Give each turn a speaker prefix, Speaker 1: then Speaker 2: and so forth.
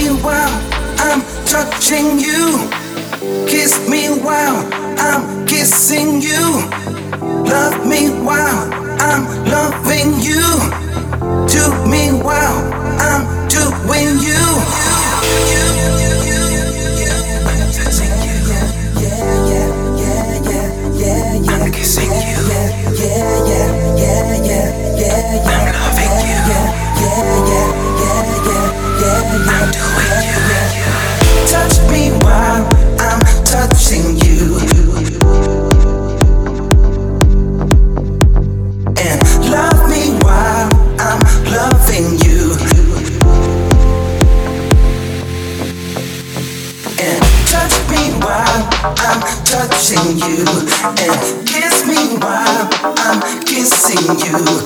Speaker 1: me while I'm touching you. Kiss me while I'm kissing you. Love me while I'm loving you. You. And kiss me while I'm kissing you.